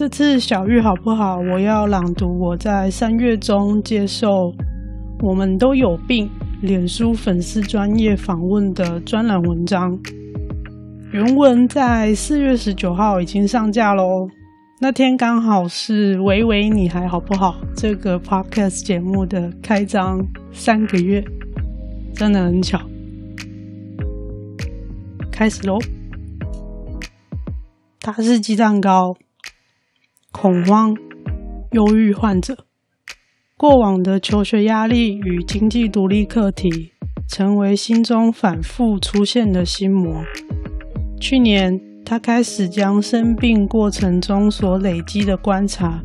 这次小玉好不好？我要朗读我在三月中接受《我们都有病》脸书粉丝专业访问的专栏文章。原文在四月十九号已经上架喽。那天刚好是“喂喂，你还好不好”这个 podcast 节目的开张三个月，真的很巧。开始喽！它是鸡蛋糕。恐慌、忧郁患者，过往的求学压力与经济独立课题，成为心中反复出现的心魔。去年，他开始将生病过程中所累积的观察，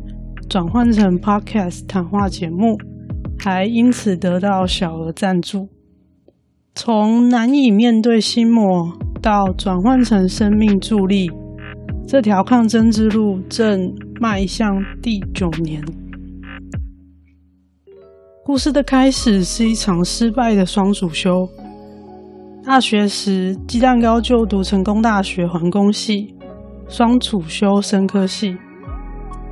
转换成 Podcast 谈话节目，还因此得到小额赞助。从难以面对心魔，到转换成生命助力。这条抗争之路正迈向第九年。故事的开始是一场失败的双主修。大学时，鸡蛋糕就读成功大学环工系，双主修生科系。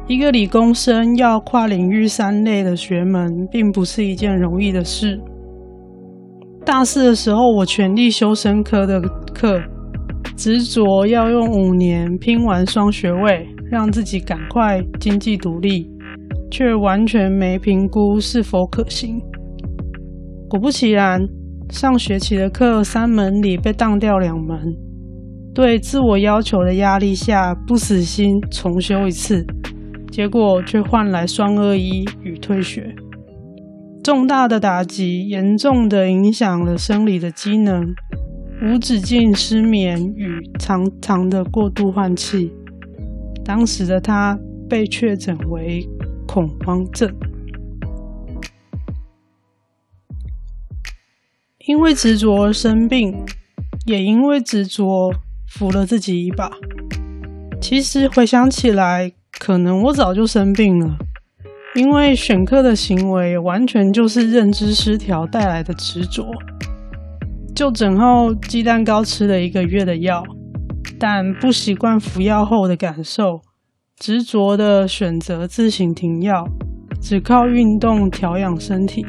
一个理工生要跨领域三类的学门，并不是一件容易的事。大四的时候，我全力修生科的课。执着要用五年拼完双学位，让自己赶快经济独立，却完全没评估是否可行。果不其然，上学期的课三门里被当掉两门，对自我要求的压力下不死心重修一次，结果却换来双二一与退学，重大的打击严重的影响了生理的机能。无止境失眠与常常的过度换气，当时的他被确诊为恐慌症。因为执着而生病，也因为执着扶了自己一把。其实回想起来，可能我早就生病了，因为选课的行为完全就是认知失调带来的执着。就诊后，鸡蛋糕吃了一个月的药，但不习惯服药后的感受，执着的选择自行停药，只靠运动调养身体。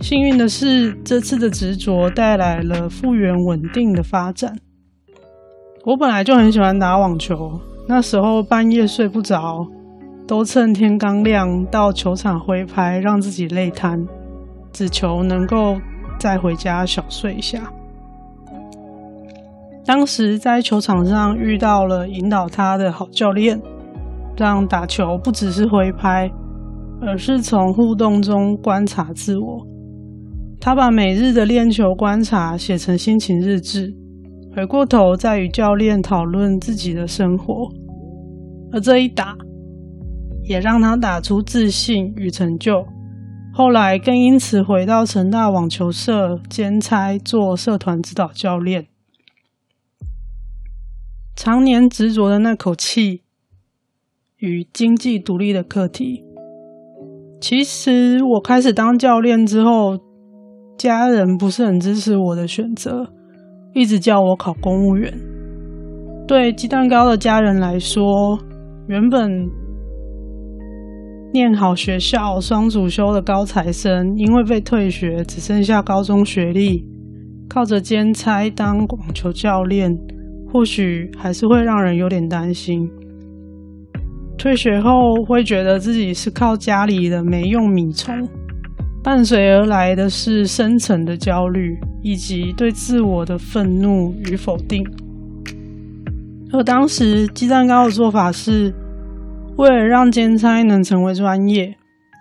幸运的是，这次的执着带来了复原稳定的发展。我本来就很喜欢打网球，那时候半夜睡不着，都趁天刚亮到球场挥拍，让自己累瘫，只求能够。再回家小睡一下。当时在球场上遇到了引导他的好教练，让打球不只是挥拍，而是从互动中观察自我。他把每日的练球观察写成心情日志，回过头再与教练讨论自己的生活。而这一打，也让他打出自信与成就。后来更因此回到成大网球社兼差做社团指导教练。常年执着的那口气与经济独立的课题，其实我开始当教练之后，家人不是很支持我的选择，一直叫我考公务员。对鸡蛋糕的家人来说，原本。念好学校双主修的高材生，因为被退学，只剩下高中学历，靠着兼差当网球教练，或许还是会让人有点担心。退学后会觉得自己是靠家里的没用米虫，伴随而来的是深层的焦虑，以及对自我的愤怒与否定。而当时鸡蛋糕的做法是。为了让兼差能成为专业，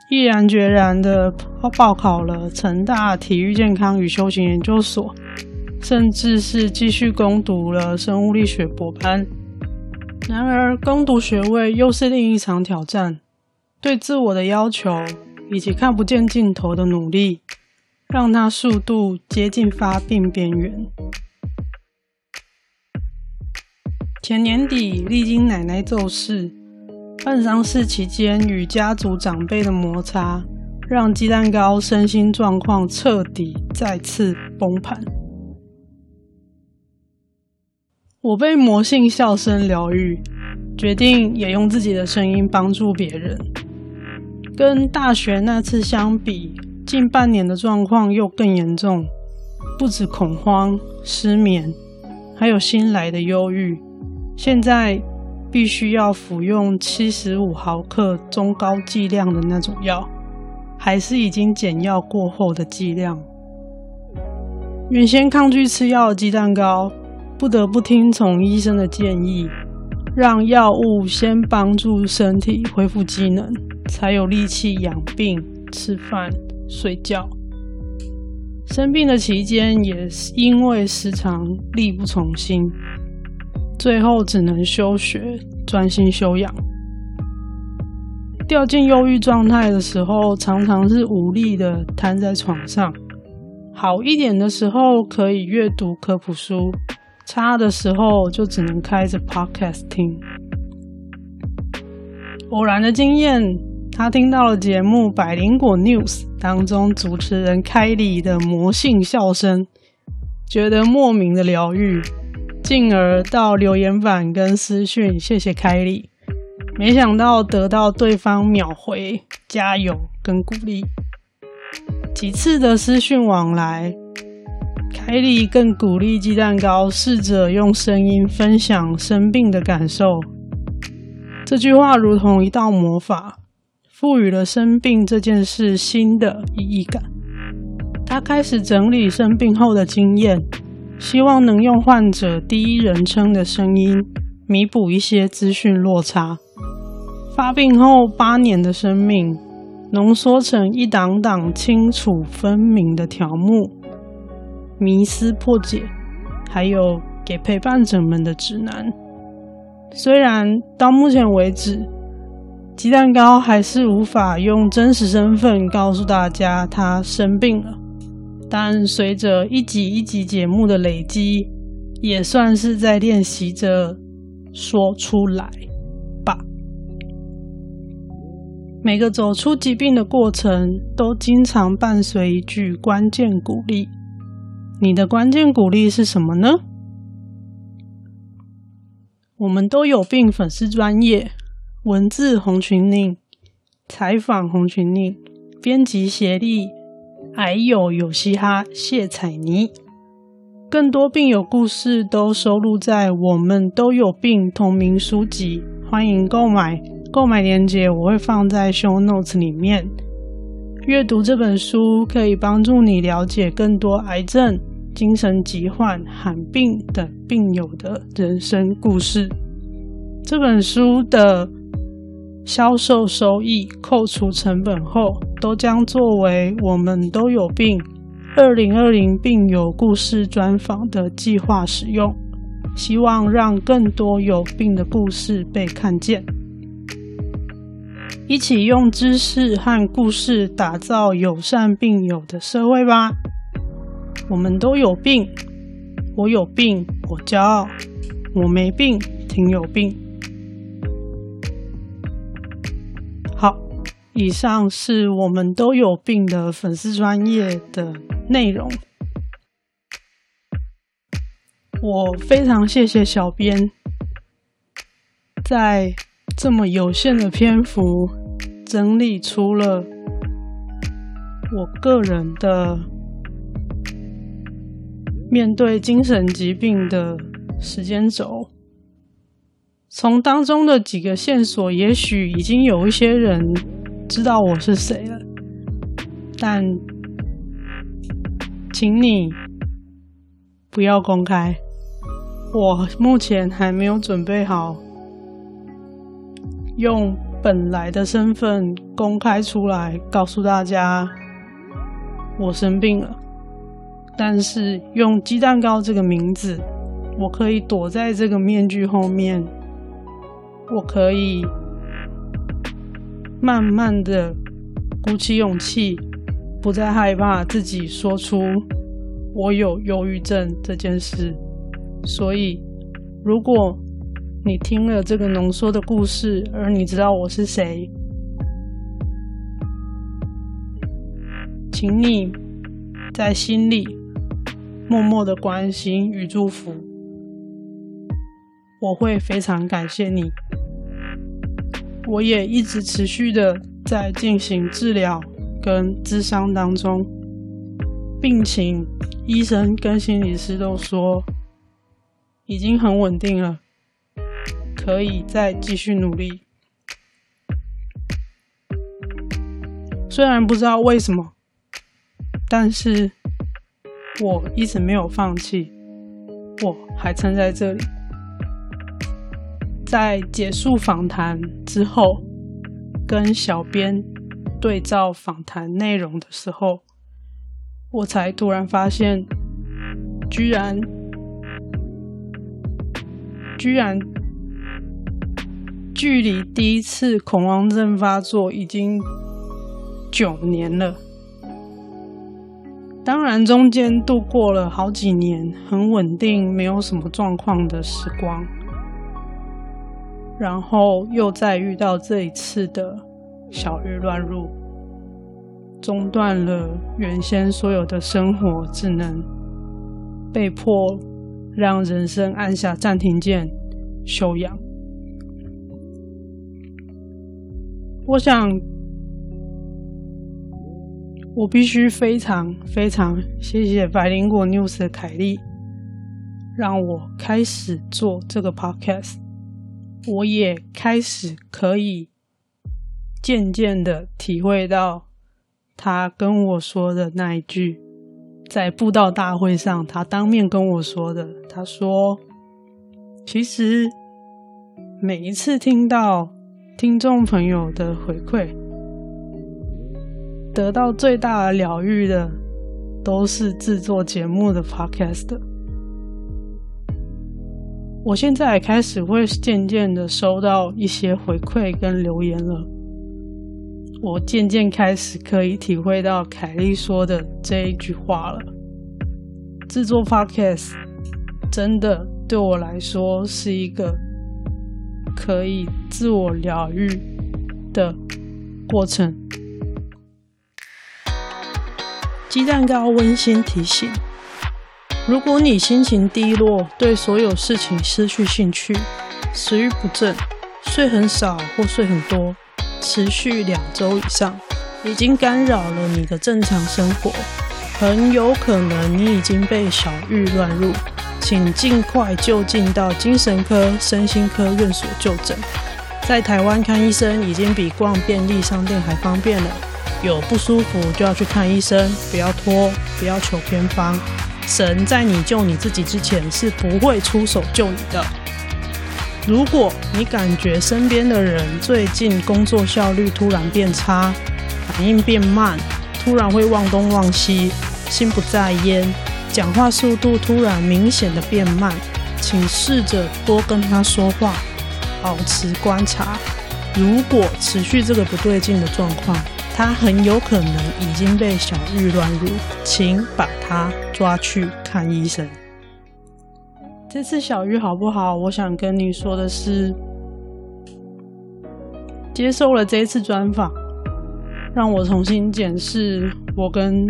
毅然决然的报考了成大体育健康与休闲研究所，甚至是继续攻读了生物力学博班，然而，攻读学位又是另一场挑战。对自我的要求以及看不见尽头的努力，让他速度接近发病边缘。前年底，历经奶奶骤逝、办丧事期间与家族长辈的摩擦，让鸡蛋糕身心状况彻底再次崩盘。我被魔性笑声疗愈，决定也用自己的声音帮助别人。跟大学那次相比，近半年的状况又更严重，不止恐慌、失眠，还有新来的忧郁。现在必须要服用七十五毫克中高剂量的那种药，还是已经减药过后的剂量。原先抗拒吃药的鸡蛋糕，不得不听从医生的建议，让药物先帮助身体恢复机能，才有力气养病、吃饭、睡觉。生病的期间，也是因为时常力不从心，最后只能休学，专心休养。掉进忧郁状态的时候，常常是无力的瘫在床上。好一点的时候，可以阅读科普书。差的时候就只能开着 podcast 听。偶然的经验，他听到了节目《百灵果 News》当中主持人凯莉的魔性笑声，觉得莫名的疗愈，进而到留言板跟私讯谢谢凯莉，没想到得到对方秒回加油跟鼓励，几次的私讯往来。凯莉更鼓励鸡蛋糕试着用声音分享生病的感受。这句话如同一道魔法，赋予了生病这件事新的意义感。他开始整理生病后的经验，希望能用患者第一人称的声音弥补一些资讯落差。发病后八年的生命，浓缩成一档档清楚分明的条目。迷思破解，还有给陪伴者们的指南。虽然到目前为止，鸡蛋糕还是无法用真实身份告诉大家他生病了，但随着一集一集节目的累积，也算是在练习着说出来吧。每个走出疾病的过程，都经常伴随一句关键鼓励。你的关键鼓励是什么呢？我们都有病，粉丝专业文字红裙令，采访红裙令，编辑协力，还有有嘻哈谢彩妮，更多病友故事都收录在我们都有病同名书籍，欢迎购买，购买链接我会放在 show notes 里面。阅读这本书可以帮助你了解更多癌症。精神疾患、罕病等病友的人生故事。这本书的销售收益扣除成本后，都将作为我们都有病二零二零病友故事专访的计划使用。希望让更多有病的故事被看见，一起用知识和故事打造友善病友的社会吧。我们都有病，我有病，我骄傲；我没病，挺有病。以上是我们都有病的粉丝专业的内容。我非常谢谢小编，在这么有限的篇幅整理出了我个人的。面对精神疾病的时间轴，从当中的几个线索，也许已经有一些人知道我是谁了，但请你不要公开。我目前还没有准备好用本来的身份公开出来，告诉大家我生病了。但是用鸡蛋糕这个名字，我可以躲在这个面具后面，我可以慢慢的鼓起勇气，不再害怕自己说出我有忧郁症这件事。所以，如果你听了这个浓缩的故事，而你知道我是谁，请你在心里默默的关心与祝福，我会非常感谢你。我也一直持续的在进行治疗跟咨商当中，病情医生跟心理师都说已经很稳定了，可以再继续努力。虽然不知道为什么。但是我一直没有放弃，我还撑在这里。在结束访谈之后，跟小编对照访谈内容的时候，我才突然发现，居然，居然，距离第一次恐慌症发作已经九年了。当然，中间度过了好几年很稳定、没有什么状况的时光，然后又再遇到这一次的小郁乱入，中断了原先所有的生活，只能被迫让人生按下暂停键休养。我想。我必须非常非常谢谢百灵果 News 的凯莉，让我开始做这个 podcast。我也开始可以渐渐的体会到他跟我说的那一句，在布道大会上他当面跟我说的。他说：“其实每一次听到听众朋友的回馈。”得到最大的疗愈的，都是制作节目的 Podcast。我现在也开始会渐渐的收到一些回馈跟留言了。我渐渐开始可以体会到凯莉说的这一句话了。制作 Podcast 真的对我来说是一个可以自我疗愈的过程。鸡蛋糕温馨提醒：如果你心情低落，对所有事情失去兴趣，食欲不振，睡很少或睡很多，持续两周以上，已经干扰了你的正常生活，很有可能你已经被小郁乱入，请尽快就近到精神科、身心科院所就诊。在台湾看医生已经比逛便利商店还方便了。有不舒服就要去看医生，不要拖，不要求偏方。神在你救你自己之前是不会出手救你的。如果你感觉身边的人最近工作效率突然变差，反应变慢，突然会忘东忘西，心不在焉，讲话速度突然明显的变慢，请试着多跟他说话，保持观察。如果持续这个不对劲的状况，他很有可能已经被小玉乱入，请把他抓去看医生。这次小玉好不好？我想跟你说的是，接受了这次专访，让我重新检视我跟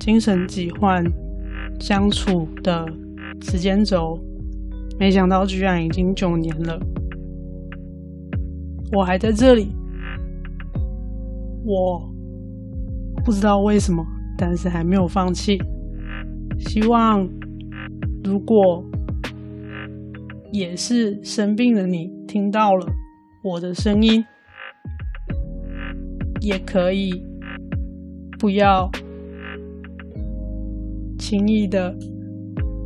精神疾患相处的时间轴。没想到居然已经九年了，我还在这里。我不知道为什么，但是还没有放弃。希望如果也是生病的你听到了我的声音，也可以不要轻易的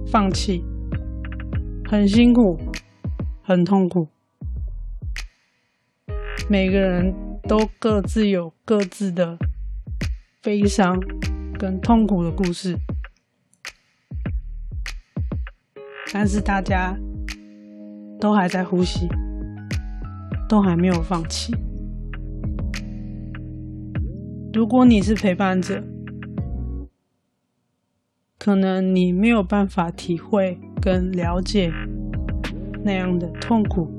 放弃。很辛苦，很痛苦，每个人。都各自有各自的悲伤跟痛苦的故事，但是大家都还在呼吸，都还没有放弃。如果你是陪伴者，可能你没有办法体会跟了解那样的痛苦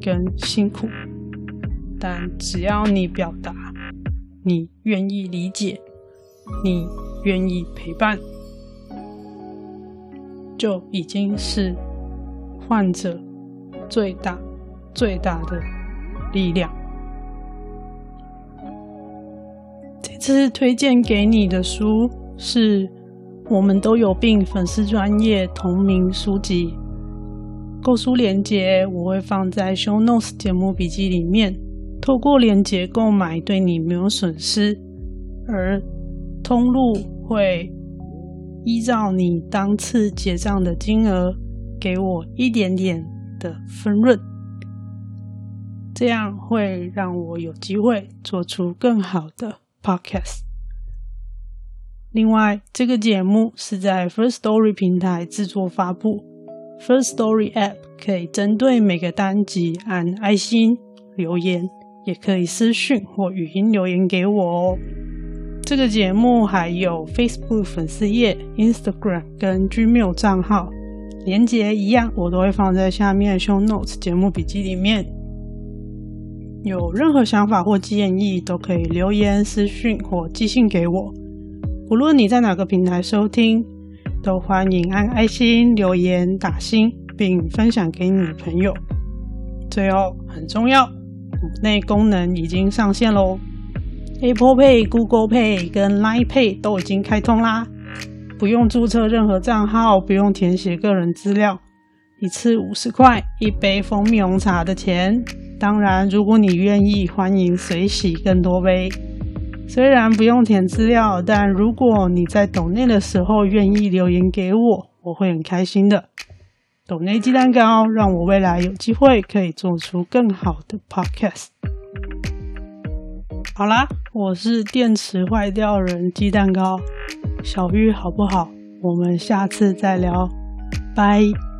跟辛苦，但只要你表达，你愿意理解，你愿意陪伴，就已经是患者最大最大的力量。这次推荐给你的书是。我们都有病，粉丝专业同名书籍，购书链接我会放在 Show Notes 节目笔记里面。透过链接购买，对你没有损失，而通路会依照你当次结账的金额，给我一点点的分润，这样会让我有机会做出更好的 Podcast。另外，这个节目是在 First Story 平台制作发布。First Story App 可以针对每个单集按爱心留言，也可以私讯或语音留言给我哦。这个节目还有 Facebook 粉丝页、Instagram 跟 Gmail 账号，连结一样，我都会放在下面 Show Notes 节目笔记里面。有任何想法或建议，都可以留言、私讯或寄信给我。无论你在哪个平台收听，都欢迎按爱心、留言、打星，并分享给你的朋友。最后很重要，内功能已经上线喽！Apple Pay、Google Pay 跟 Line Pay 都已经开通啦，不用注册任何账号，不用填写个人资料，一次五十块一杯蜂蜜红茶的钱。当然，如果你愿意，欢迎随喜更多杯。虽然不用填资料，但如果你在抖内的时候愿意留言给我，我会很开心的。抖内鸡蛋糕，让我未来有机会可以做出更好的 podcast。好啦，我是电池坏掉人鸡蛋糕，小玉好不好？我们下次再聊，拜。